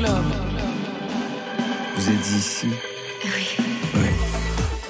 Club. Vous êtes ici Oui.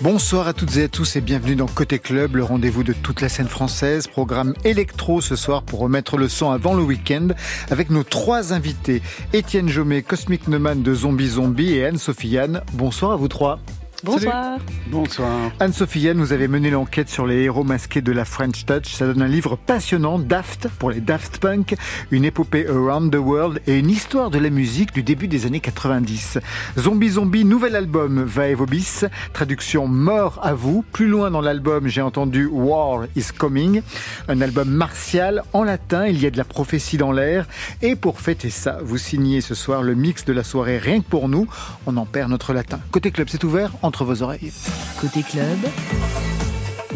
Bonsoir à toutes et à tous et bienvenue dans Côté Club, le rendez-vous de toute la scène française. Programme électro ce soir pour remettre le son avant le week-end avec nos trois invités. Étienne Jomet, Cosmic Neumann de Zombie Zombie et Anne-Sophie Yann. Bonsoir à vous trois. Bonsoir. Bonsoir. Anne-Sophie Yann, vous avez mené l'enquête sur les héros masqués de la French Touch. Ça donne un livre passionnant, Daft, pour les Daft Punk, une épopée around the world et une histoire de la musique du début des années 90. Zombie Zombie, nouvel album, Va et Vobis, traduction Mort à vous. Plus loin dans l'album, j'ai entendu War is Coming, un album martial en latin, il y a de la prophétie dans l'air. Et pour fêter ça, vous signez ce soir le mix de la soirée rien que pour nous. On en perd notre latin. Côté club, c'est ouvert entre vos oreilles. Côté club,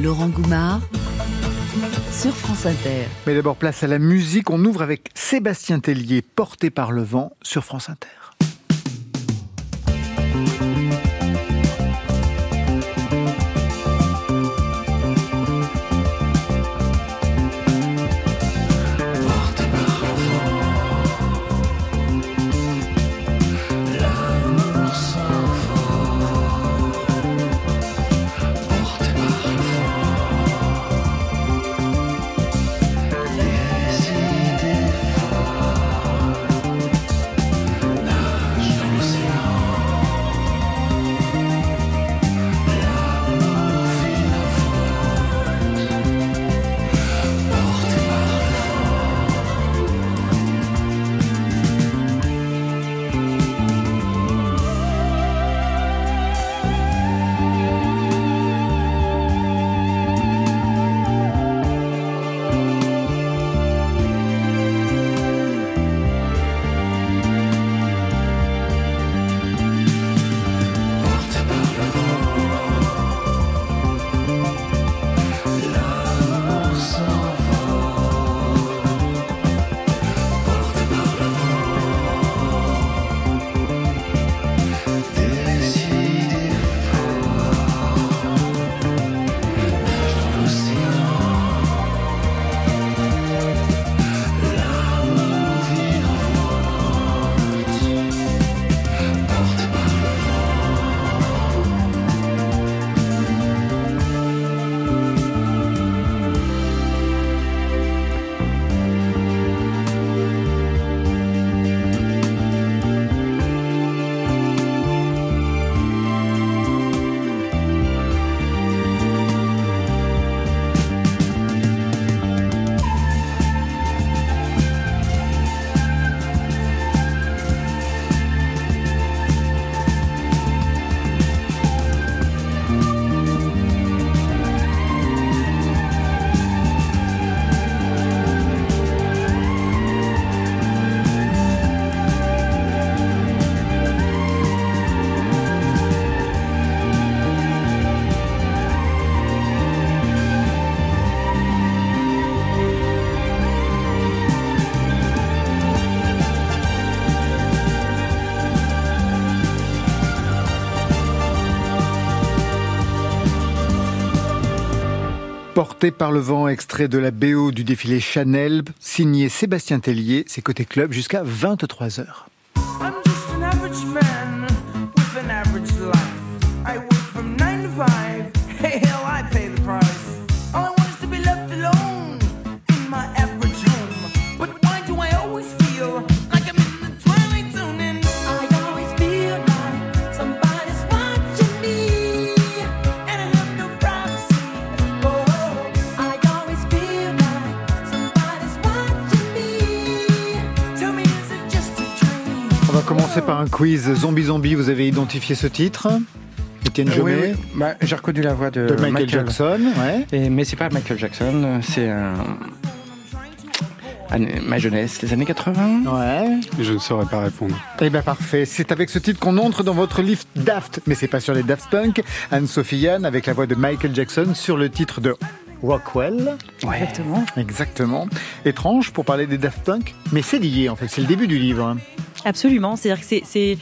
Laurent Goumard sur France Inter. Mais d'abord, place à la musique. On ouvre avec Sébastien Tellier, porté par le vent, sur France Inter. Porté par le vent, extrait de la BO du défilé Chanel, signé Sébastien Tellier, c'est côté club jusqu'à 23h. Par un quiz Zombie Zombie. Vous avez identifié ce titre Étienne Euh, oui, Jomet oui. Bah, J'ai reconnu la voix de, de Michael, Jackson. Ouais. Et, mais c'est pas Michael Jackson, c'est un... Ma jeunesse, les années 80. Ouais. Je ne saurais pas répondre. Eh ben parfait. C'est avec ce titre qu'on entre dans votre livre Daft, mais c'est pas sur les Daft Punk. Anne-Sophie Yann avec la voix de Michael Jackson sur le titre de Rockwell. Ouais. Exactement. Exactement. Étrange pour parler des Daft Punk, mais c'est lié en fait. C'est le début du livre. hein. Absolument. C'est-à-dire que c'est, c'est,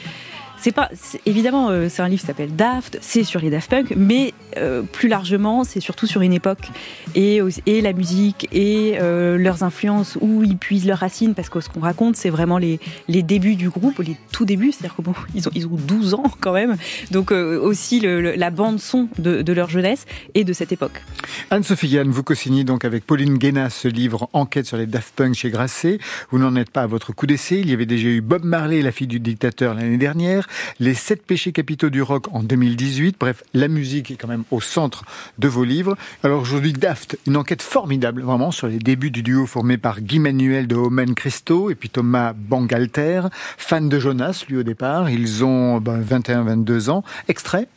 c'est pas évidemment euh, c'est un livre qui s'appelle Daft, c'est sur les Daft Punk, mais euh, plus largement c'est surtout sur une époque et et la musique et euh, leurs influences où ils puisent leurs racines parce que ce qu'on raconte c'est vraiment les les débuts du groupe, les tout débuts, c'est-à-dire que bon ont ils ont 12 ans quand même, donc euh, aussi le- le- la bande son de, de leur jeunesse et de cette époque. Anne-Sophie Yann, vous co-signez donc avec Pauline Guénas ce livre Enquête sur les Daft Punk chez Grasset. Vous n'en êtes pas à votre coup d'essai. Il y avait déjà eu Bob Marley, la fille du dictateur, l'année dernière. Les sept péchés capitaux du rock en 2018. Bref, la musique est quand même au centre de vos livres. Alors aujourd'hui, Daft, une enquête formidable, vraiment, sur les débuts du duo formé par Guy Manuel de Omen Christo et puis Thomas Bangalter, fan de Jonas, lui au départ. Ils ont ben, 21-22 ans. Extrait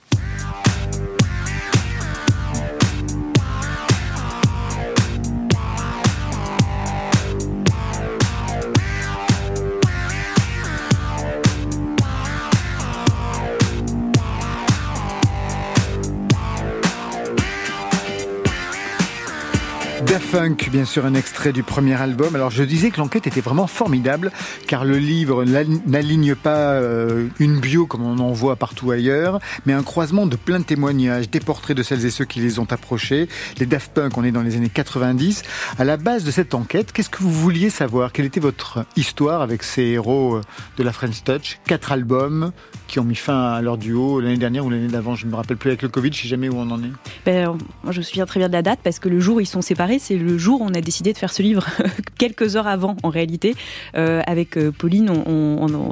Daft Punk, bien sûr, un extrait du premier album. Alors, je disais que l'enquête était vraiment formidable, car le livre n'al- n'aligne pas euh, une bio comme on en voit partout ailleurs, mais un croisement de plein de témoignages, des portraits de celles et ceux qui les ont approchés. Les Daft Punk, on est dans les années 90. À la base de cette enquête, qu'est-ce que vous vouliez savoir? Quelle était votre histoire avec ces héros euh, de la French Touch? Quatre albums qui ont mis fin à leur duo l'année dernière ou l'année d'avant, je ne me rappelle plus avec le Covid, je sais jamais où on en est. Ben, je me souviens très bien de la date parce que le jour où ils sont séparés, c'est le jour où on a décidé de faire ce livre, quelques heures avant en réalité. Euh, avec euh, Pauline,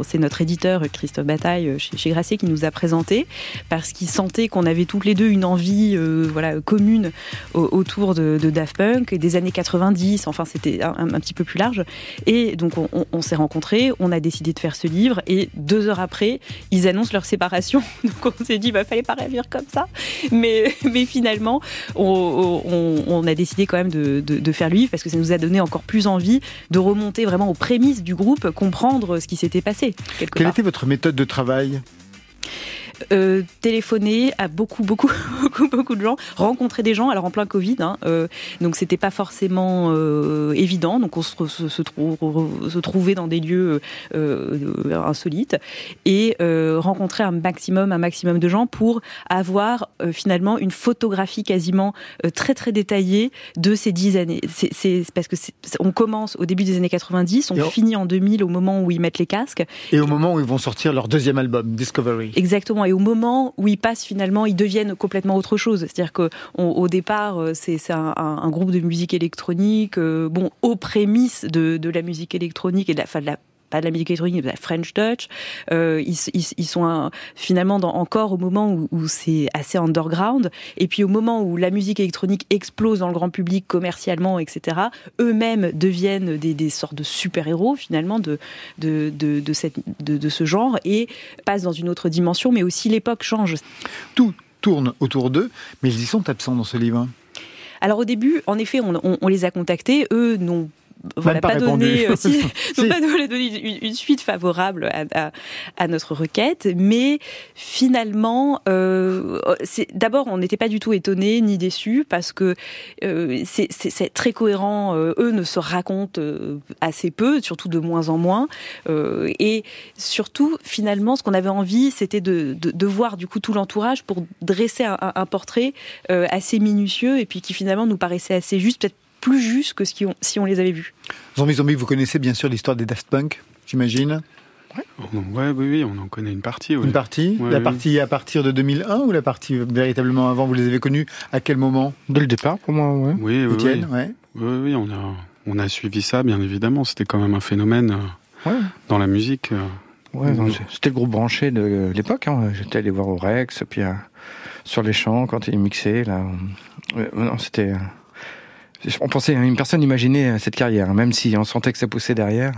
c'est notre éditeur Christophe Bataille euh, chez, chez Grasset qui nous a présenté parce qu'il sentait qu'on avait toutes les deux une envie voilà, commune au- autour de, Daft Punk et des années 90, enfin c'était un, un petit peu plus large. Et donc on, s'est rencontrés, on a décidé de faire ce livre et deux heures après, ils annoncent leur séparation. Donc on s'est dit, bah fallait pas réagir comme ça. Mais, mais finalement, on a décidé quand même de, de- de faire le livre parce que ça nous a donné encore plus envie de remonter vraiment aux prémices du groupe, comprendre ce qui s'était passé. Quelle part. était votre méthode de travail? Euh, téléphoner à beaucoup, beaucoup, beaucoup, beaucoup de gens, rencontrer des gens, alors en plein Covid, hein, euh, donc c'était pas forcément euh, évident, donc on se, re- se, se trou- re- se trouvait dans des lieux insolites et rencontrer un maximum, un maximum de gens pour avoir finalement une photographie quasiment très très détaillée de ces dix années. C'est parce que on commence au début des années 90, on Et on- finit en 2000 au moment où ils mettent les casques. Et au moment où ils vont sortir leur deuxième album, Discovery. Exactement. Et au moment où ils passent finalement, ils deviennent complètement autre chose. C'est-à-dire qu'au au départ, euh, c'est un, groupe de musique électronique, euh, bon, aux prémices de, la musique électronique et de la pas de la musique électronique, mais de la French Touch. Euh, ils, ils- ils sont un- finalement dans, encore au moment où, où c'est assez underground. Et puis au moment où la musique électronique explose dans le grand public commercialement, etc., eux-mêmes deviennent des, des sortes de super-héros finalement de, de, de, de, cette, de, de ce genre et passent dans une autre dimension, mais aussi l'époque change. Tout tourne autour d'eux, mais ils y sont absents dans ce livre. Alors au début, en effet, on, on- on les a contactés, eux n'ont voilà, pas pas, donné, euh, si, Si. n'ont pas donné donné une, une suite favorable à, à- à notre requête, mais finalement, euh, d'abord on n'était pas du tout étonnés ni déçus parce que euh, c'est- très cohérent. eux ne se racontent assez peu, surtout de moins en moins, et surtout finalement, ce qu'on avait envie, c'était de, de, de voir du coup tout l'entourage pour dresser un, un- un portrait assez minutieux et puis qui finalement nous paraissait assez juste, peut-être plus juste que ce qui on- si on les avait vus. Zombie Zombie, vous connaissez bien sûr l'histoire des Daft Punk, j'imagine On en- ouais, oui, oui, on en connaît une partie. Une partie Ouais, La oui. partie à partir de 2001 ou la partie véritablement avant Vous les avez connus à quel moment Dès le départ, pour moi, ouais. Oui, oui, Étienne oui. ouais. Oui, oui, on a, on a suivi ça, bien évidemment. C'était quand même un phénomène euh, Ouais. dans la musique. euh. C'est- c'était le groupe branché de l'époque. Hein. J'étais allé voir au Rex, puis euh, sur les champs quand ils mixaient. Là, c'était. Euh, On pensait, une personne imaginait cette carrière, hein, même si on sentait que ça poussait derrière.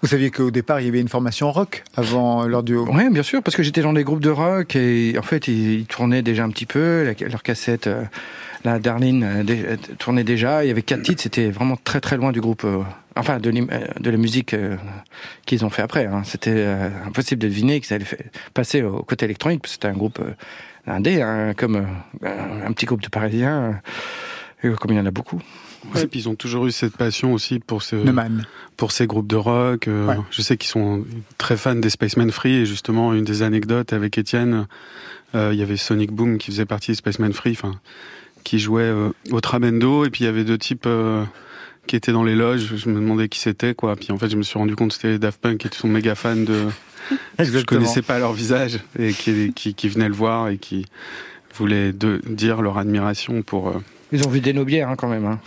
Vous saviez qu'au départ, il y avait une formation rock avant leur duo Oui, bien sûr, parce que j'étais dans des groupes de rock et en fait, ils, tournaient déjà un petit peu. Leur cassette, euh, la Darlene, euh, euh, tournait déjà. Il y avait quatre titres, c'était vraiment très très loin du groupe. euh, enfin, de, euh, la musique euh, qu'ils ont fait après. hein. C'était euh, impossible de deviner que ça allait passer au côté électronique, parce que c'était un groupe euh, indé, hein, comme euh, un, petit groupe de Parisiens, euh, comme il y en a beaucoup. Ouais, puis ils ont toujours eu cette passion aussi pour ce, pour ces groupes de rock. euh, Ouais. Je sais qu'ils sont très fans des Spaceman Free et justement une des anecdotes avec Étienne, euh, il y avait Sonic Boom qui faisait partie des Spaceman Free, enfin qui jouait euh, au Trabendo et puis il y avait deux types qui étaient dans les loges. Je me demandais qui c'était quoi. Puis en fait je me suis rendu compte que c'était Daft Punk qui sont méga fans de. Je connaissais pas leur visage et qui, qui, qui venaient le voir et qui voulaient de, dire leur admiration pour. Ils ont vidé nos bières hein, quand même. Hein.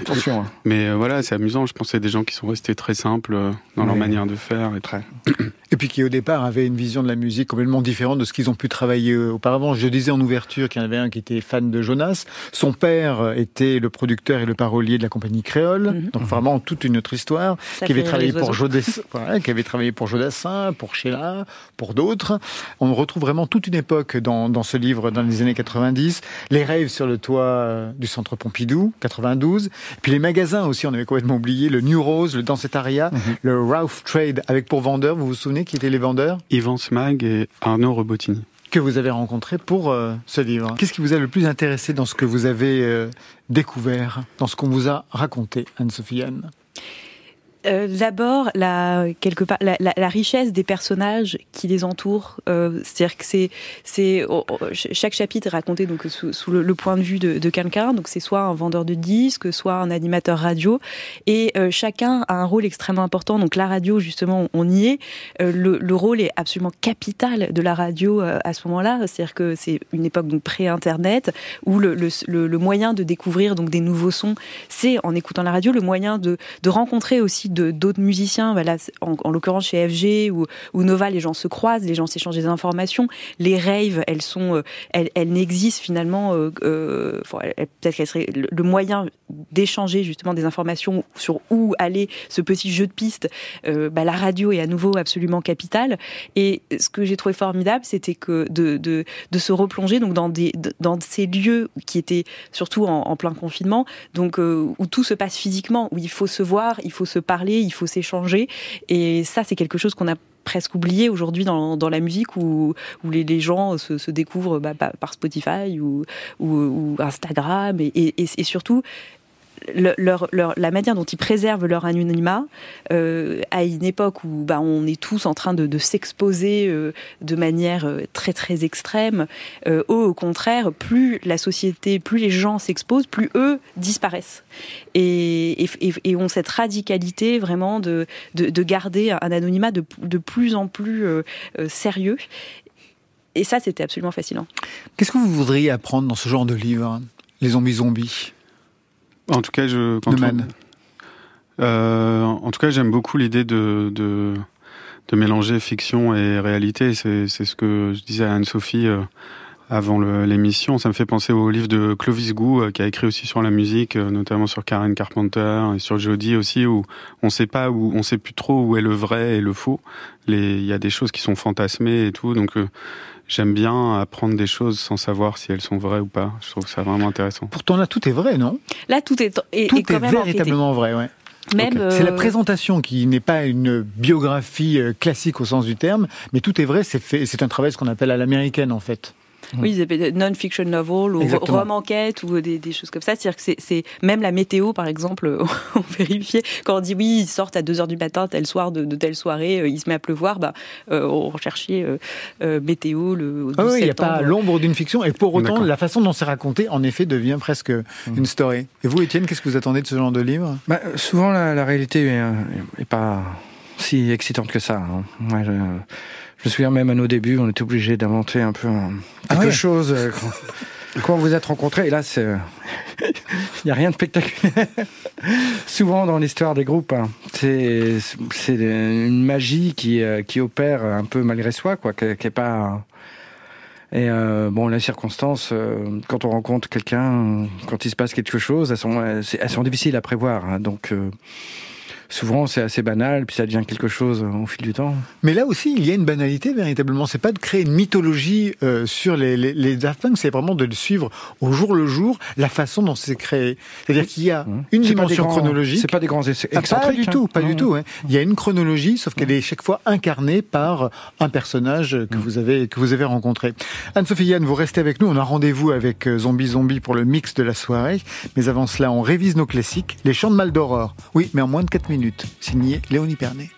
Attention. hein. Mais euh, voilà, c'est amusant. Je pense c'est des gens qui sont restés très simples euh, dans leur manière de faire. Et très... Et puis qui au départ avaient une vision de la musique complètement différente de ce qu'ils ont pu travailler euh, auparavant. Je disais en ouverture qu'il y en avait un qui était fan de Jonas. Son père était le producteur et le parolier de la compagnie créole. Mhm. Donc vraiment toute une autre histoire. Ça qui avait travaillé pour. Jodassin, qui avait travaillé pour Jodassin, pour Sheila, pour d'autres. On retrouve vraiment toute une époque dans, dans ce livre dans les années 90. Les rêves sur le toit euh, du centre Pompidou, 92. Puis les magasins aussi, on avait complètement oublié. Le New Rose, le Dancetaria, le Ralph Trade avec pour vendeurs. Vous vous souvenez qui étaient les vendeurs Yvan Smag et Arnaud Robotini. que vous avez rencontrés pour euh, ce livre. Qu'est-ce qui vous a le plus intéressé dans ce que vous avez euh, découvert, dans ce qu'on vous a raconté, Anne-Sophie Anne? Euh, D'abord, la, quelque part, la, richesse des personnages qui les entourent. Euh, C'est-à-dire que c'est, c'est oh, oh, ch- chaque chapitre est raconté donc sous, sous le, point de vue de, de quelqu'un. Donc c'est soit un vendeur de disques, soit un animateur radio, et euh, chacun a un rôle extrêmement important. Donc la radio, justement, on y est. Euh, le, le rôle est absolument capital de la radio euh, à ce moment-là. C'est-à-dire que c'est une époque donc pré-internet où le, le moyen de découvrir donc des nouveaux sons, c'est en écoutant la radio. Le moyen de, de rencontrer aussi de- d'autres musiciens. Voilà, en, en l'occurrence chez FG ou, ou Nova, les gens se croisent, les gens s'échangent des informations. Les raves, elles sont, euh, elles, elles n'existent finalement. euh, euh, Peut-être qu'elles seraient le, moyen d'échanger justement des informations sur où aller ce petit jeu de piste. euh, bah, la radio est à nouveau absolument capitale. Et ce que j'ai trouvé formidable, c'était que de, de, de se replonger donc dans des dans ces lieux qui étaient surtout en, plein confinement, donc où tout se passe physiquement, où il faut se voir, il faut se parler, il faut s'échanger. Et ça, c'est quelque chose qu'on a presque oublié aujourd'hui dans, la musique où, les, gens se, découvrent bah, par Spotify ou, Instagram et surtout le- leur, la manière dont ils préservent leur anonymat euh, à une époque où bah, on est tous en train de, s'exposer euh, de manière euh, très très extrême. Eux, au contraire, plus la société, plus les gens s'exposent, plus eux disparaissent et, ont cette radicalité vraiment de, de, de garder un anonymat de, de plus en plus sérieux. Et ça, c'était absolument fascinant. Qu'est-ce que vous voudriez apprendre dans ce genre de livre Les zombies zombies? En tout cas, je. quand on- Euh, en tout cas, j'aime beaucoup l'idée de, de, de mélanger fiction et réalité. C'est ce que je disais à Anne-Sophie euh, avant l'émission. Ça me fait penser au livre de Clovis Gou, euh, qui a écrit aussi sur la musique, notamment sur Karen Carpenter et sur Jodie aussi, où on sait pas où, on sait plus trop où est le vrai et le faux. Il y a des choses qui sont fantasmées et tout, donc. J'aime bien apprendre des choses sans savoir si elles sont vraies ou pas. Je trouve ça vraiment intéressant. Pourtant là, tout est vrai, non? Là, tout est, est, Tout est quand est même enquêté. véritablement vrai, ouais. C'est la euh, présentation qui n'est pas une biographie euh, classique au sens du terme, mais tout est vrai. C'est fait. C'est un travail ce qu'on appelle à l'américaine en fait. Oui, ils appellent non-fiction novel ou Exactement. roman enquête ou des, des choses comme ça. C'est-à-dire que c'est- même la météo, par exemple, on vérifiait quand on dit oui, ils sortent à 2 heures du matin tel soir de, de telle soirée, euh, il se met à pleuvoir, bah, euh, on recherchait euh, euh, météo le au 12 Ah oui, il n'y a pas l'ombre d'une fiction, et pour autant, la façon dont c'est raconté, en effet, devient presque une story. Et vous, Étienne, qu'est-ce que vous attendez de ce genre de livre? Bah, souvent, la, la réalité est, euh, est pas si excitante que ça. hein. Moi, je, je me souviens même à nos débuts, on était obligé d'inventer un peu un- Ah quelque ouais chose euh, quand, quand vous êtes rencontrés. Et là, c'est il n'y a rien de spectaculaire. souvent dans l'histoire des groupes, hein, c'est une magie qui euh, qui opère un peu malgré soi, quoi, qui, qui est pas et euh, bon, les circonstances, euh, quand on rencontre quelqu'un, euh, quand il se passe quelque chose, elles sont, elles difficiles à prévoir. hein. donc, euh, souvent c'est assez banal, puis ça devient quelque chose au fil du temps. Mais là aussi, il y a une banalité véritablement. C'est pas de créer une mythologie euh, sur les, les, les Daft Punk, c'est vraiment de le suivre au jour le jour, la façon dont c'est créé. C'est-à-dire qu'il y a Mmh. une dimension grands- chronologique. C'est pas des grands essais Ah, pas du hein. tout, pas du Non. tout. hein. Il y a une chronologie, sauf qu'elle est chaque fois incarnée par un personnage que Mm. vous avez que vous avez rencontré. Anne-Sophie Yann, vous restez avec nous. On a rendez-vous avec euh, Zombie Zombie pour le mix de la soirée. Mais avant cela, on révise nos classiques. Les chants de Mal d'Aurore. Oui, mais en moins de 4 minutes. Signé Léonie Pernet.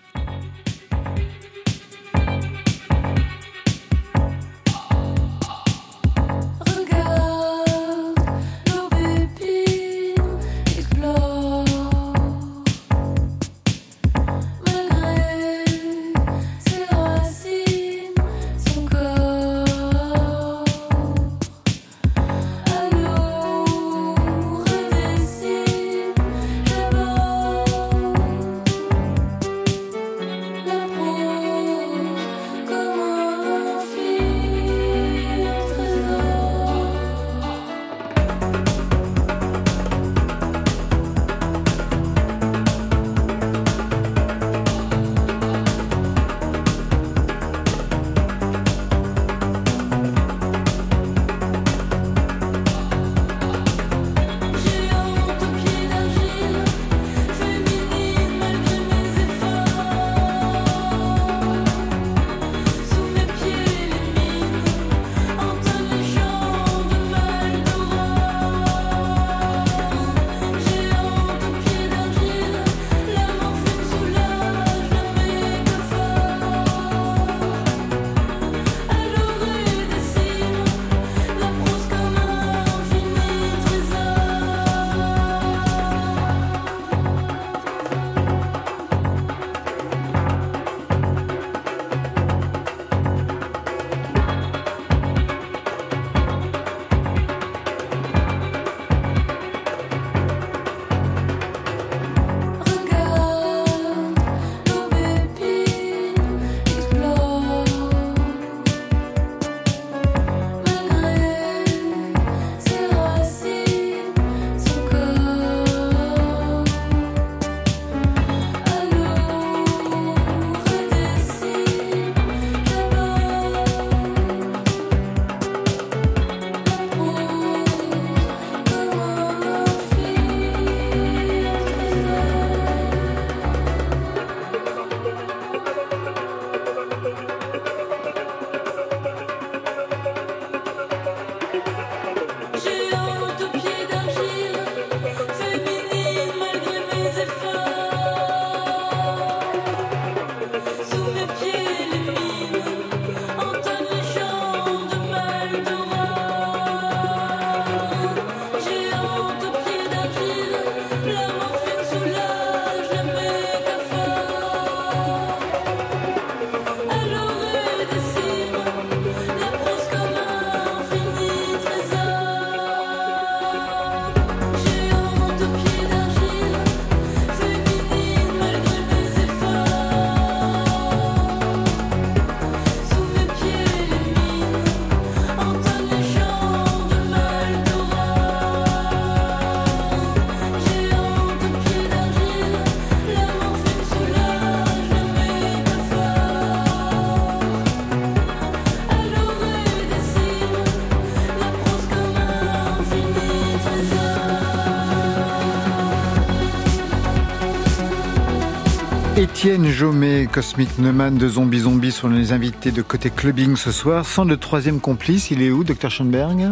Jomet, Cosmic Neumann de Zombie Zombie sont les invités de côté clubbing ce soir. Sans le troisième complice, il est où, Dr Schoenberg?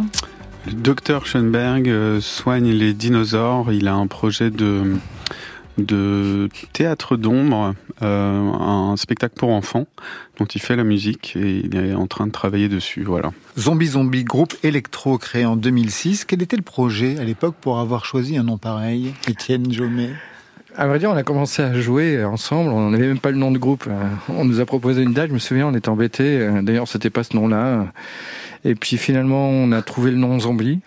Le docteur Schoenberg euh, soigne les dinosaures. Il a un projet de, de théâtre d'ombre, euh, un spectacle pour enfants dont il fait la musique et il est en train de travailler dessus. Voilà. Zombie Zombie, groupe électro créé en 2006. Quel était le projet à l'époque pour avoir choisi un nom pareil? Étienne Jomet À vrai dire, on a commencé à jouer ensemble. On n'avait même pas le nom de groupe. Euh, On nous a proposé une date. Je me souviens, on était embêtés. Euh, D'ailleurs, c'était pas ce nom-là. Et puis finalement, on a trouvé le nom Zombie.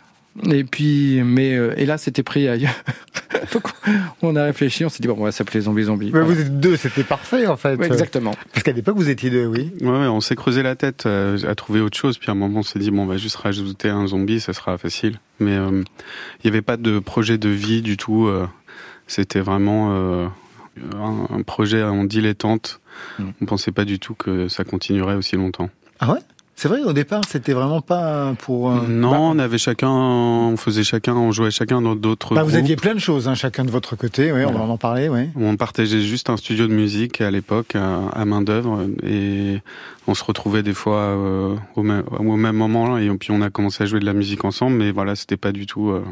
Et puis, mais euh, et là, c'était pris ailleurs. Donc, on a réfléchi. On s'est dit bon, on va s'appeler Zombie Zombie. Mais Voilà. Vous êtes deux, c'était parfait en fait. Ouais, exactement. Parce qu'à l'époque, vous étiez deux, oui. Ouais, ouais, on s'est creusé la tête euh, à trouver autre chose. Puis à un moment, on s'est dit bon, on va juste rajouter un zombie, ça sera facile. Mais euh, il n'y avait pas de projet de vie du tout. euh, C'était vraiment euh, un, un projet en dilettante. Mm. On pensait pas du tout que ça continuerait aussi longtemps. Ah ouais? C'est vrai, au départ, c'était vraiment pas pour. euh, non, bah, on avait chacun, on faisait chacun, on jouait chacun dans d'autres bah, vous aviez plein de choses, hein, chacun de votre côté. Oui, on va en parler. Oui. On partageait juste un studio de musique à l'époque à, à main d'œuvre et on se retrouvait des fois euh, au, même, au même moment et puis on a commencé à jouer de la musique ensemble mais voilà c'était pas du tout euh,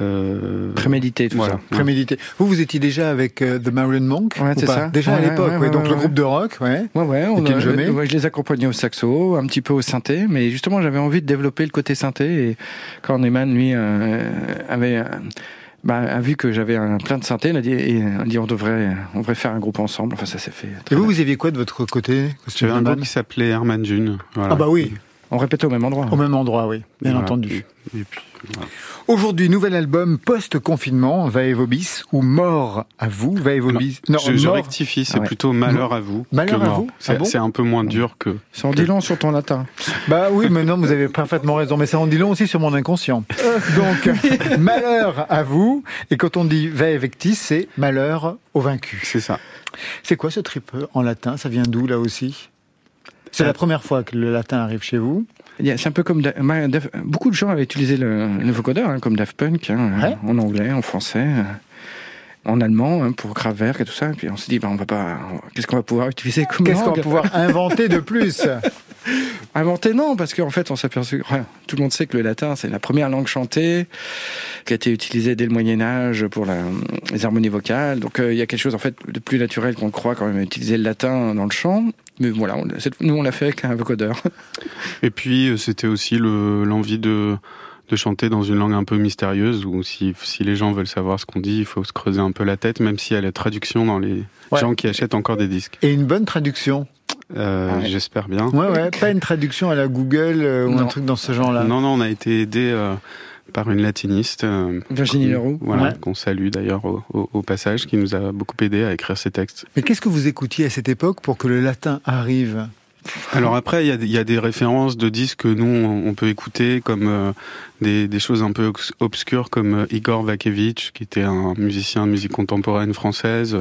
euh, Prémédité, tout voilà. ça. Prémédité. Vous, vous étiez déjà avec euh, The Marilyn Monk Ouais, ou c'est ça. Déjà à l'époque, ouais, oui. ouais, Donc le groupe de rock, ouais. Ouais, ouais, on a- je les accompagnais au saxo, un petit peu au synthé, mais justement j'avais envie de développer le côté synthé et quand Eman lui euh, avait euh, bah, a vu que j'avais un plein de synthé, il a dit, et, il a dit on devrait on devrait faire un groupe ensemble. Enfin ça s'est fait. Et vous, bien. vous aviez quoi de votre côté J'avais un groupe qui s'appelait Herman Dune. Voilà. Ah bah oui, On répétait au même endroit. au même endroit, oui, bien Voilà. entendu. Et puis, voilà. Aujourd'hui, nouvel album post-confinement, Va et Vobis, ou Mort à vous, Va et Vobis. Non, je, rectifie, c'est Ah ouais. plutôt malheur à vous. Malheur que à mort. vous? Ah C'est bon? un peu moins dur que. Ça en dit long sur ton latin. Bah oui, mais non, vous avez parfaitement raison. Mais ça en dit long aussi sur mon inconscient. Donc, malheur à vous. Et quand on dit va vectis, c'est malheur au vaincu. C'est ça. C'est quoi ce trip en latin? Ça vient d'où là aussi? C'est Euh, la première fois que le latin arrive chez vous. C'est un peu comme Da- beaucoup de gens avaient utilisé le, le vocodeur, hein, comme Daft Punk, hein, Ouais. en anglais, en français, euh, en allemand hein, pour Kraftwerk et tout ça. Et puis on s'est dit, bah, on va pas, qu'est-ce qu'on va pouvoir utiliser comme Qu'est-ce qu'on va pouvoir inventer de plus? Inventer non, parce qu'en fait, on aperçu. ouais, tout le monde sait que le latin, c'est la première langue chantée qui a été utilisée dès le Moyen Âge pour la- les harmonies vocales. Donc, euh, il y a quelque chose en fait de plus naturel qu'on croit quand même à utiliser le latin dans le chant. Mais voilà, on- nous on l'a fait avec un vocodeur. Et puis euh, c'était aussi le- l'envie de de chanter dans une langue un peu mystérieuse où si, si les gens veulent savoir ce qu'on dit, il faut se creuser un peu la tête, même s'il y a la traduction dans les Ouais. gens qui achètent encore des disques. Et une bonne traduction. Euh, ouais. J'espère bien. Ouais, ouais, pas une traduction à la Google euh, ou un truc dans ce genre-là. Non, non, on a été aidé euh, par une latiniste. euh, Virginie Leroux. Voilà, Ouais. qu'on salue d'ailleurs au, au- au passage, qui nous a beaucoup aidé à écrire ces textes. Mais qu'est-ce que vous écoutiez à cette époque pour que le latin arrive? Alors après, il y a, des- il y a des références de disques que nous, on, peut écouter, comme euh, des, des choses un peu obs- obscures, comme euh, Igor Vakevich, qui était un musicien de musique contemporaine française,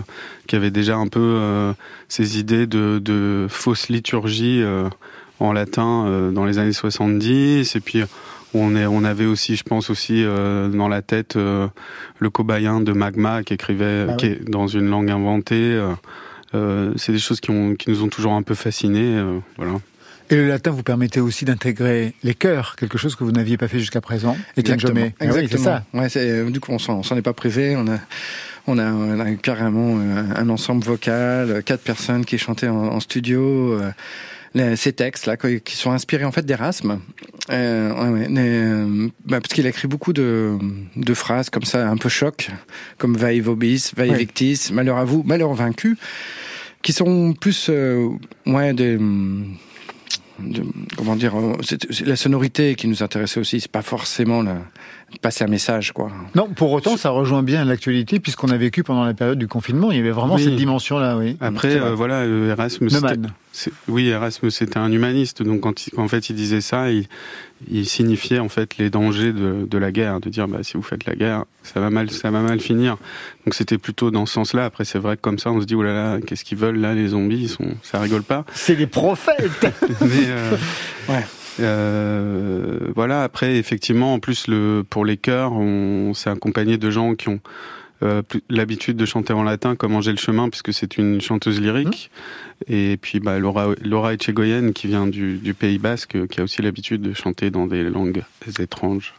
qui avait déjà un peu euh, ces idées de, de fausse liturgie euh, en latin euh, dans les années 70. Et puis, on, est, on avait aussi, je pense aussi, euh, dans la tête euh, le cobayen de Magma, qui écrivait Ah qui oui. est dans une langue inventée. euh, euh, c'est des choses qui, ont, qui nous ont toujours un peu fascinés. euh, voilà. Et le latin vous permettait aussi d'intégrer les chœurs, quelque chose que vous n'aviez pas fait jusqu'à présent. Étienne Exactement. Ah oui, c'est Exactement. ça. Ouais, c'est, euh, du coup, on s'en, on s'en est pas privé. On a, on a, on a carrément euh, un ensemble vocal, quatre personnes qui chantaient en, en studio. euh, les- ces textes là qui sont inspirés en fait d'Erasme euh, ouais, ouais, mais, euh, bah, parce qu'il a écrit beaucoup de, de phrases comme ça un peu choc comme vae vobis vae Ouais. victis malheur à vous malheur vaincu qui sont plus euh, ouais des de- comment dire euh, la sonorité qui nous intéressait aussi c'est pas forcément la, passer un message quoi Non, pour autant, ça rejoint bien l'actualité puisqu'on a vécu pendant la période du confinement. Il y avait vraiment Oui. cette dimension-là, oui. Après, euh, voilà, euh, Erasme, c'était- Neumann. c'est- oui, Erasme, c'était un humaniste. Donc, quand il, en fait, il disait ça, il, il signifiait en fait les dangers de, de la guerre, de dire, bah, si vous faites la guerre, ça va mal, ça va mal finir. Donc, c'était plutôt dans ce sens-là. Après, c'est vrai que comme ça, on se dit, oh là là, qu'est-ce qu'ils veulent là, les zombies, ils sont, ça rigole pas. C'est les prophètes Mais euh, Ouais. euh, voilà. Après, effectivement, en plus, le pour les chœurs, on s'est accompagné de gens qui ont l'habitude de chanter en latin, comme Angèle Chemin, puisque c'est une chanteuse lyrique. Et puis bah, Laura, Laura Echegoyen, qui vient du, du Pays Basque, qui a aussi l'habitude de chanter dans des langues étranges.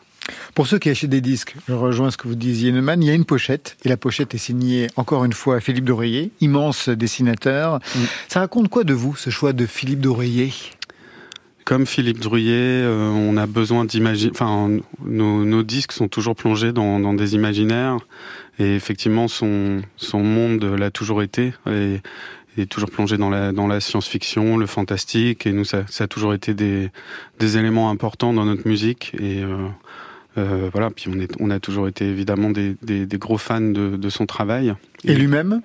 Pour ceux qui achètent des disques, je rejoins ce que vous disiez, Neumann, il y a une pochette, et la pochette est signée encore une fois Philippe Doreyer, immense dessinateur. Ça raconte quoi de vous, ce choix de Philippe Doreyer Comme Philippe Drouillet, euh, on a besoin d'imaginer. Enfin, nos, nos disques sont toujours plongés dans, dans des imaginaires, et effectivement, son, son monde l'a toujours été. Et, est toujours plongé dans la dans la science-fiction, le fantastique, et nous ça, ça a toujours été des des éléments importants dans notre musique. Et euh, Euh, voilà, puis on, est, on a toujours été évidemment des, des, des gros fans de, de son travail. Et lui-même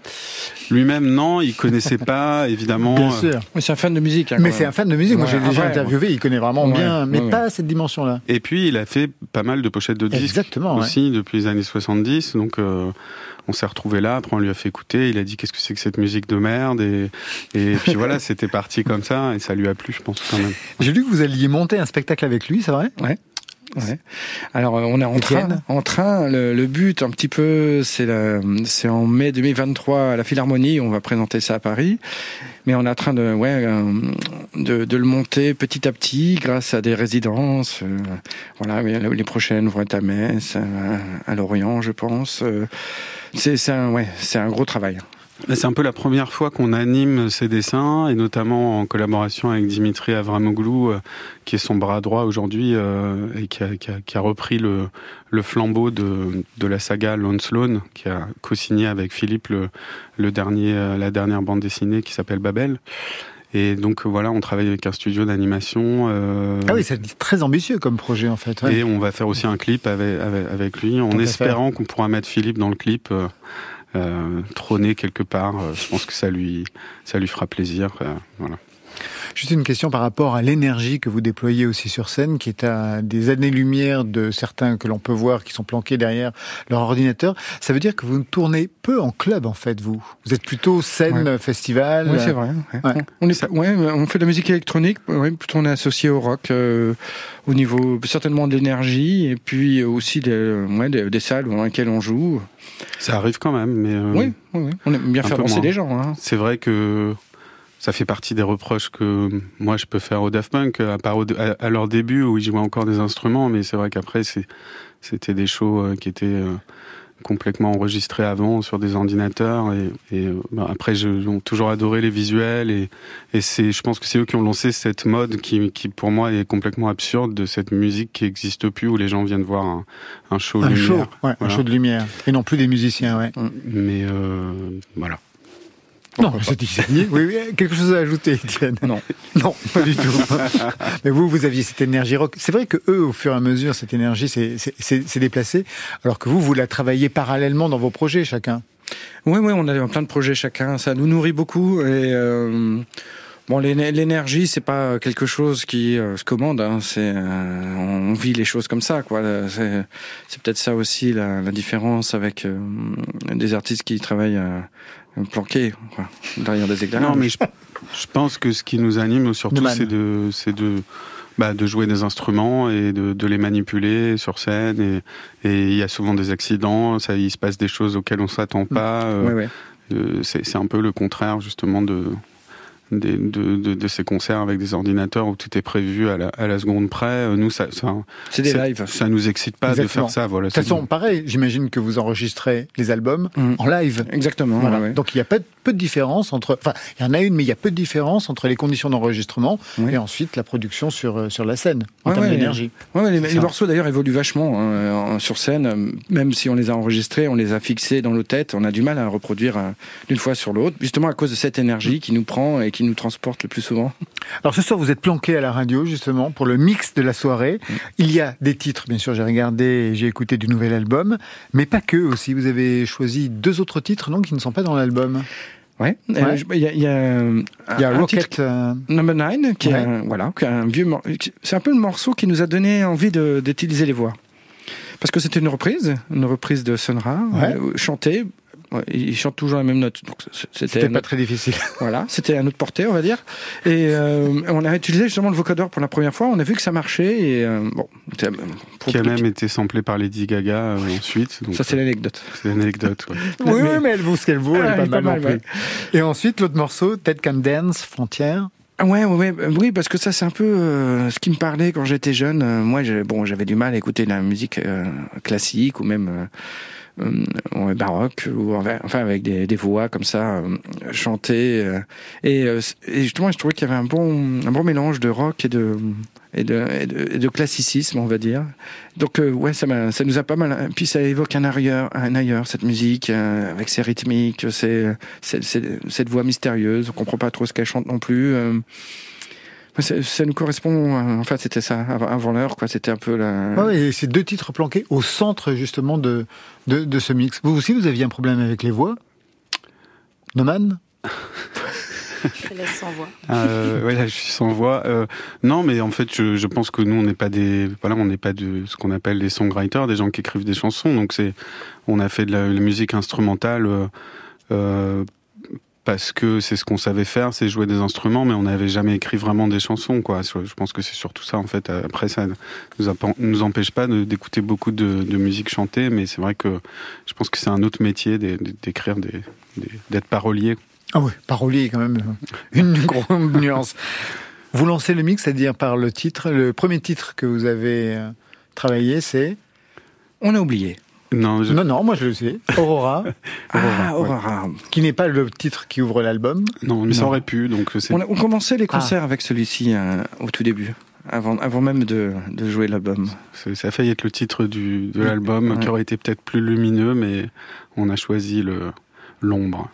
Lui-même, non, il connaissait pas, évidemment. Bien euh, sûr. Mais c'est un fan de musique. hein, Mais c'est un fan de musique. Moi, j'ai déjà interviewé. Il connaît vraiment Ouais, bien, mais ouais, pas cette dimension-là. Et puis, il a fait pas mal de pochettes de disques Exactement. ouais. aussi depuis les années 70. Donc, euh, on s'est retrouvés là. Après, on lui a fait écouter. Il a dit qu'est-ce que c'est que cette musique de merde? Et, et puis voilà, c'était parti comme ça. Et ça lui a plu, je pense, quand même. J'ai lu que vous alliez monter un spectacle avec lui, c'est vrai? Ouais. Alors euh, on est en train, en train. Le, le but un petit peu, c'est c'est en mai 2023 à la Philharmonie. On va présenter ça à Paris, mais on est en train de, ouais, euh, de, de le monter petit à petit grâce à des résidences. euh, voilà, les prochaines vont être à Metz, à, à Lorient, je pense. C'est un, ouais, c'est un gros travail. C'est un peu la première fois qu'on anime ses dessins, et notamment en collaboration avec Dimitri Avramoglou, euh, qui est son bras droit aujourd'hui, euh, et qui a, qui a- qui a repris le, le flambeau de, de la saga Lone Sloan, qui a co-signé avec Philippe le, le dernier, euh, la dernière bande dessinée qui s'appelle Babel. Et donc voilà, on travaille avec un studio d'animation. euh, Ah oui, c'est très ambitieux comme projet en fait. ouais. et on va faire aussi un clip avec, avec, avec lui, en espérant qu'on pourra mettre Philippe dans le clip, euh, trôner quelque part. Euh, Je pense que ça lui, ça lui fera plaisir. euh, voilà. Juste une question par rapport à l'énergie que vous déployez aussi sur scène, qui est à des années-lumière de certains que l'on peut voir qui sont planqués derrière leur ordinateur. Ça veut dire que vous ne tournez peu en club en fait, vous. Vous êtes plutôt scène, festival. Oui, c'est vrai. ouais. Ouais. On, est, ouais, on fait de la musique électronique, ouais, plutôt on est associé au rock, euh, au niveau certainement de l'énergie, et puis aussi des, ouais, des, des salles dans lesquelles on joue. Ça arrive quand même, mais euh, Oui, oui, oui. on aime bien faire moins. les gens. Hein. c'est vrai que ça fait partie des reproches que moi je peux faire au Daft Punk, à part au- à, à leur début où ils jouaient encore des instruments, mais c'est vrai qu'après c'est- c'était des shows euh, qui étaient euh, complètement enregistrés avant sur des ordinateurs et, et, bah, après je- j'ai toujours adoré les visuels et, et c'est je pense que c'est eux qui ont lancé cette mode qui, qui pour moi est complètement absurde de cette musique qui existe plus où les gens viennent voir un, un show Un lumière. show, ouais, un show de lumière. Et non plus des musiciens, ouais. mais euh, voilà Non, c'est dit. Oui, oui, quelque chose à ajouter, Étienne Non. Non, pas du tout. Mais vous, vous aviez cette énergie rock. C'est vrai que eux, au fur et à mesure, cette énergie s'est- déplacée, alors que vous, vous la travaillez parallèlement dans vos projets, chacun. Oui, oui, on a plein de projets chacun. Ça nous nourrit beaucoup. Et euh, bon, l'éne- l'énergie, c'est pas quelque chose qui euh, se commande. Hein. C'est, euh, on vit les choses comme ça, quoi. C'est, c'est peut-être ça aussi la, la différence avec euh, des artistes qui travaillent quoi, derrière des éclairages. Non, mais je, je pense que ce qui nous anime surtout, c'est de, c'est de, bah, de jouer des instruments et de, de les manipuler sur scène. Et et il y a souvent des accidents, ça, il se passe des choses auxquelles on s'attend pas. euh, ouais. euh, c'est c'est un peu le contraire justement de, des- de, de, de ces concerts avec des ordinateurs où tout est prévu à la, à la seconde près. Euh, Nous, ça, ça, C'est des ça- lives. Ça nous excite pas Exactement. de faire ça. Voilà, De toute façon, pareil, j'imagine que vous enregistrez les albums Mhm. en live. Exactement. Voilà. ouais, ouais. Donc il y a pas de, peu de différence entre, enfin, il y en a une, mais il y a peu de différence entre les conditions d'enregistrement Oui. et ensuite la production sur euh, sur la scène en Ouais, termes ouais, d'énergie. Ouais, ouais, les, morceaux d'ailleurs évoluent vachement hein, sur scène. Même si on les a enregistrés, on les a fixés dans nos têtes, on a du mal à reproduire euh, d'une fois sur l'autre, justement à cause de cette énergie qui nous prend et qui nous transporte le plus souvent. Alors ce soir, vous êtes planqué à la radio justement pour le mix de la soirée. Il y a des titres, bien sûr, j'ai regardé et j'ai écouté du nouvel album, mais pas que aussi. Vous avez choisi deux autres titres, non, qui ne sont pas dans l'album. Ouais. Euh, Ouais. Il y a, il y a, euh, y a un Rocket. titre, euh, Number 9, qui est, Ouais. un, voilà, qui est un vieux. C'est un peu le morceau qui nous a donné envie d'utiliser les voix. Parce que c'était une reprise, une reprise de Sun Ra, Ouais. euh, chantée. Ouais, Il chante toujours la même note, donc c'était pas autre- très difficile. Voilà, c'était à notre portée, on va dire. Et euh, on a utilisé justement le vocodeur pour la première fois. On a vu que ça marchait. Et euh, bon, euh, pour- qui a même été samplé par Lady Gaga euh, ensuite. Donc, ça c'est l'anecdote. c'est une anecdote. ouais. Oui, Mais- oui, mais elle vaut ce qu'elle vaut, elle est Ah, pas, elle est pas mal, mal, non plus. ouais. Et ensuite, l'autre morceau, Ted Can Dance, Frontière. Ah ouais, ouais, ouais, oui, parce que ça c'est un peu euh, ce qui me parlait quand j'étais jeune. Euh, moi, bon, j'avais du mal à écouter la musique euh, classique ou même baroque ou enfin avec des, voix comme ça euh, chantées. euh, et, euh, justement, je trouvais qu'il y avait un bon un bon mélange de rock et de et de, classicisme, on va dire. Donc euh, ouais, ça, ça nous a pas mal. Puis ça évoque un ailleurs, un ailleurs cette musique euh, avec ses rythmiques, ses, ses- ses- cette voix mystérieuse. On comprend pas trop ce qu'elle chante non plus. Ça, nous correspond. euh, En fait, c'était ça avant, l'heure, quoi. C'était un peu la. Ouais, et ces deux titres planqués au centre justement de, de, de ce mix. Vous aussi, vous aviez un problème avec les voix? Noman? Je laisse sans voix. Euh, ouais, là, je suis sans voix. Euh, non, mais en fait, je, je pense que nous, on n'est pas des, voilà, on n'est pas de ce qu'on appelle des songwriters, des gens qui écrivent des chansons. Donc c'est, on a fait de la, la musique instrumentale euh, euh, parce que c'est ce qu'on savait faire, c'est jouer des instruments, mais on n'avait jamais écrit vraiment des chansons, quoi. Je pense que c'est surtout ça, en fait. Après, ça nous, nous empêche pas d'écouter beaucoup de, de musique chantée, mais c'est vrai que je pense que c'est un autre métier d'é- d'écrire des, des- d'être parolier. Ah oui, parolier quand même, une grosse nuance. Vous lancez le mix, c'est-à-dire par le titre. Le premier titre que vous avez euh, travaillé, c'est On a oublié. Non, je- Non, non, moi je le sais. Aurora, Ah, ouais. Aurora. qui n'est pas le titre qui ouvre l'album. non, mais ça aurait pu, donc c'est On, a- on commençait les Ah. concerts avec celui-ci euh, au tout début, avant, avant même de, de jouer l'album. Ça a failli être le titre du, de l'album, Ouais. qui aurait été peut-être plus lumineux, mais on a choisi le l'ombre.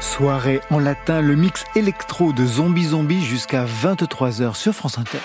Soirée en latin, le mix électro de Zombie Zombie jusqu'à 23h sur France Inter.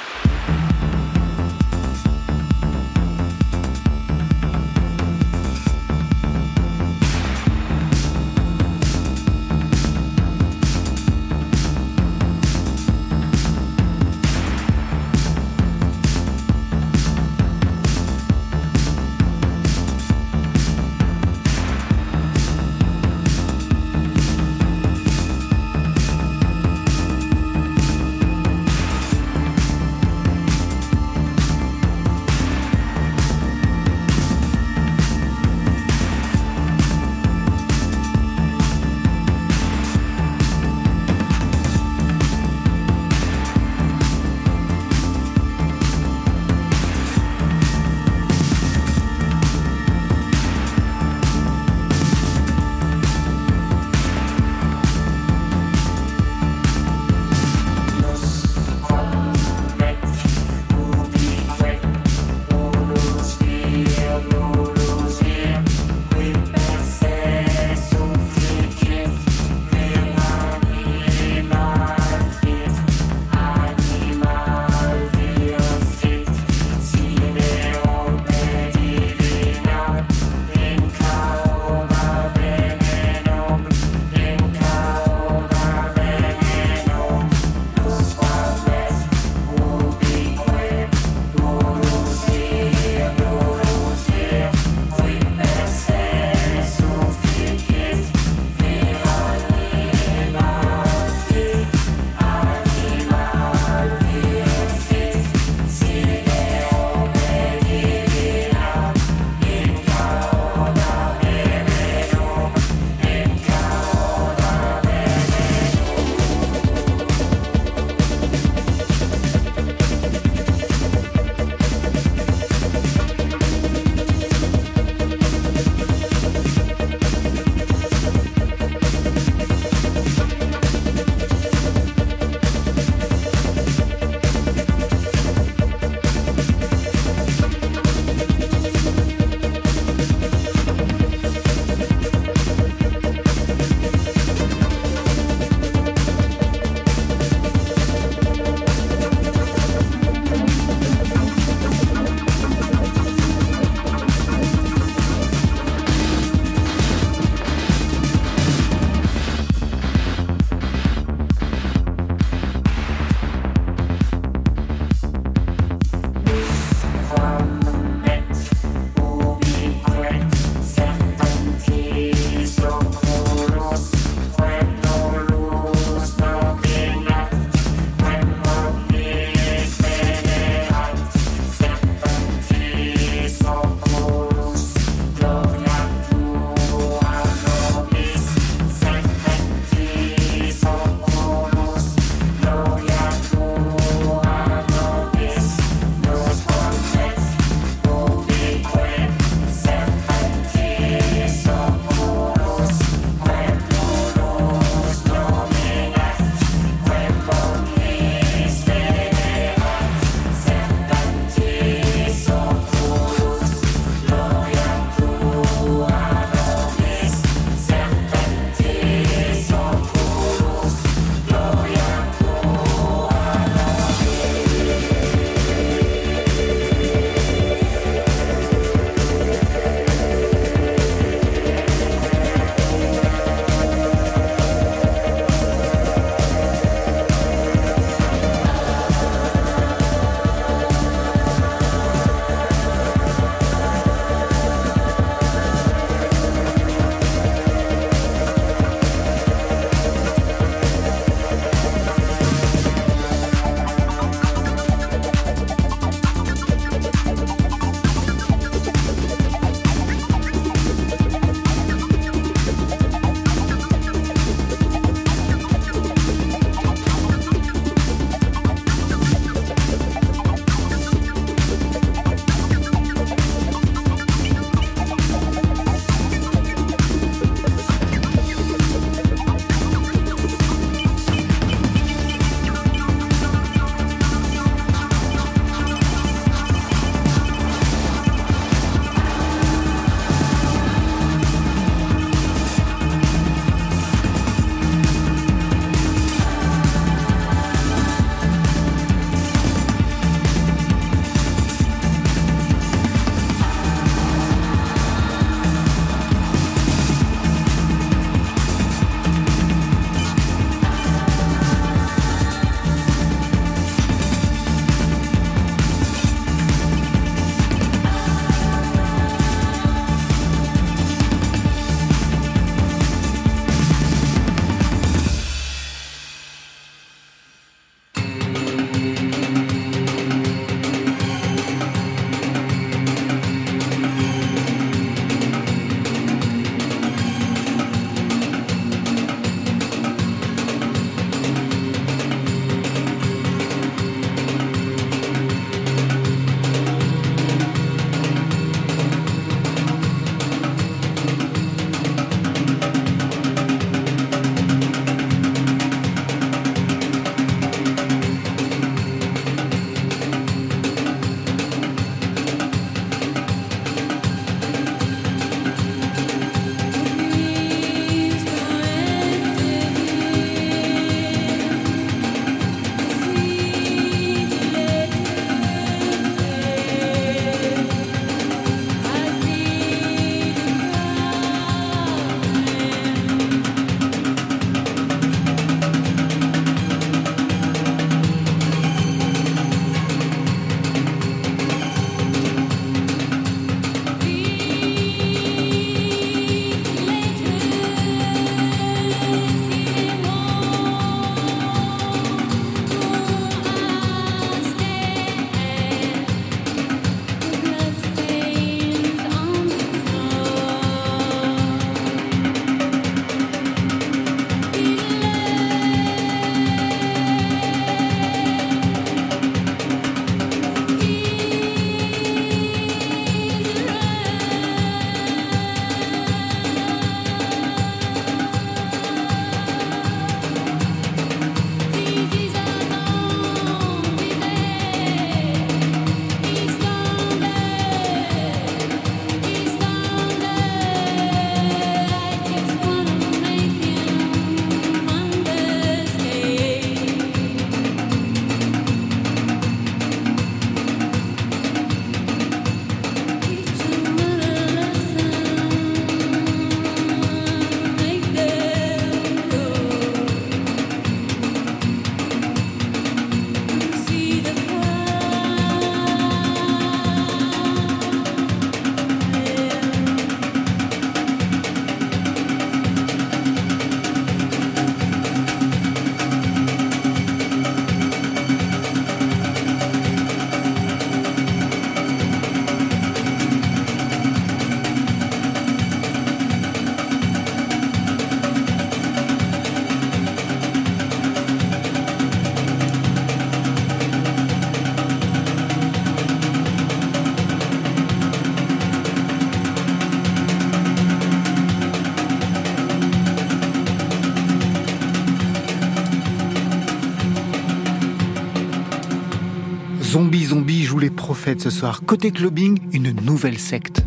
Zombie Zombie joue les prophètes ce soir. Côté clubbing, une nouvelle secte.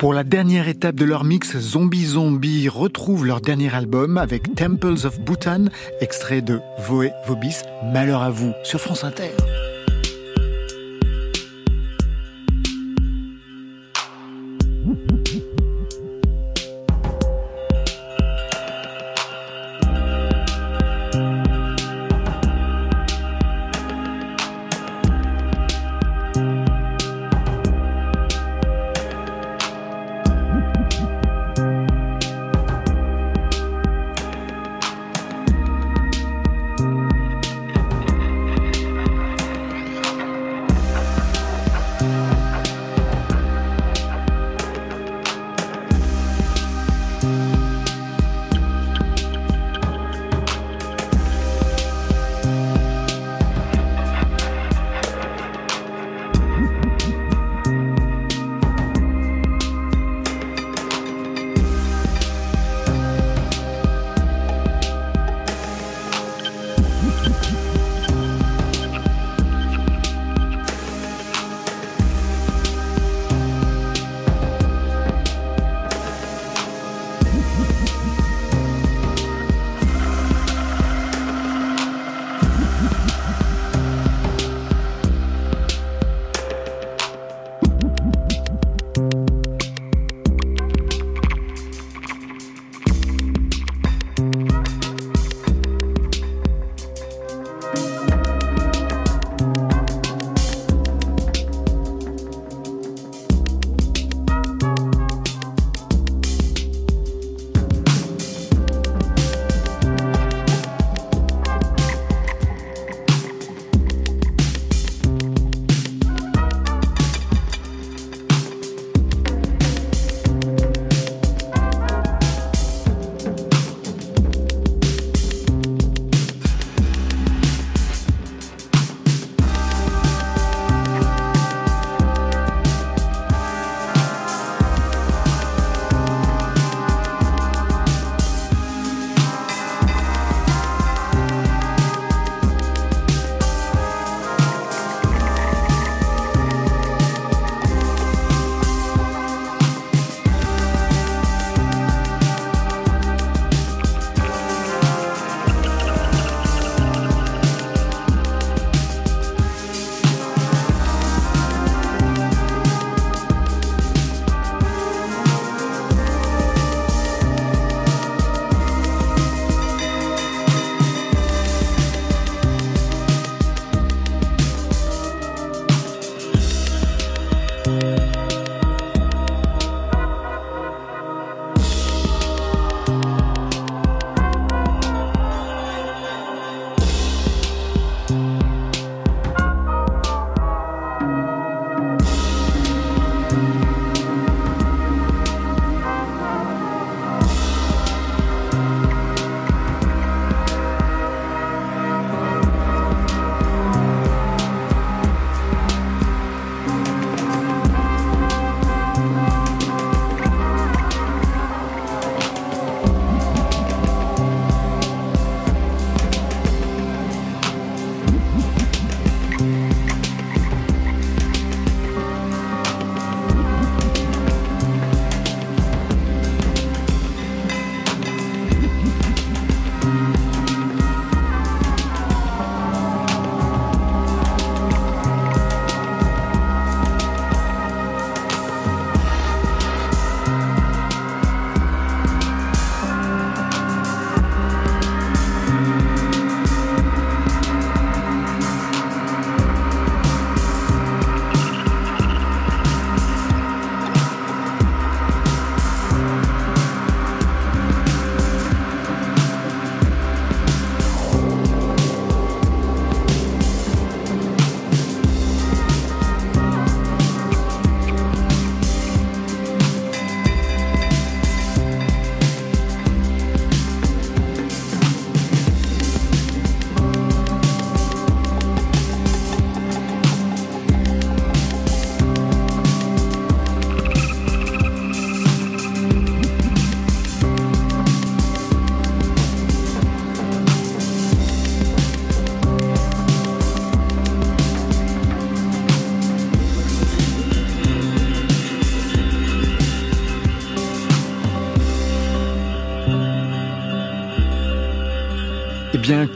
Pour la dernière étape de leur mix, Zombie Zombie retrouve leur dernier album avec Temples of Bhutan, extrait de Voé Vobis, Malheur à vous, sur France Inter.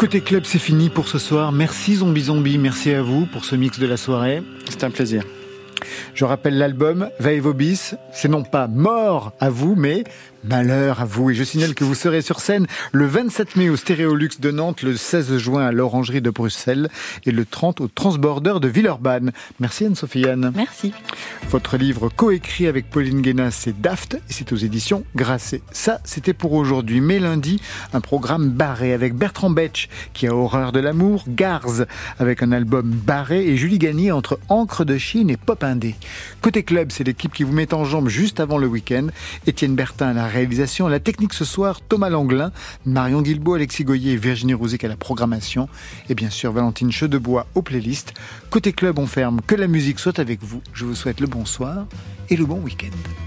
Côté club, c'est fini pour ce soir. Merci Zombie Zombie, merci à vous pour ce mix de la soirée. C'est un plaisir. Je rappelle l'album Va Vobis. C'est non pas mort à vous, mais malheur à vous. Et je signale que vous serez sur scène le 27 mai au Stéréolux de Nantes, le 16 juin à l'Orangerie de Bruxelles et le 30 au Transborder de Villeurbanne. Merci Anne-Sophie Anne. Merci. Votre livre coécrit avec Pauline Guénas, c'est Daft et c'est aux éditions Grasset. Ça, c'était pour aujourd'hui. Mais lundi, un programme barré avec Bertrand Betch qui a horreur de l'amour, Garz avec un album barré et Julie Gagné entre Encre de Chine et Pop Indé. Côté club, c'est l'équipe qui vous met en jambe juste avant le week-end. Étienne Bertin à la réalisation, la technique ce soir, Thomas Langlin, Marion Guilbault, Alexis Goyer et Virginie Rouzic à la programmation et bien sûr Valentine Chedebois aux playlists. Côté club, on ferme. Que la musique soit avec vous. Je vous souhaite le bonsoir et le bon week-end.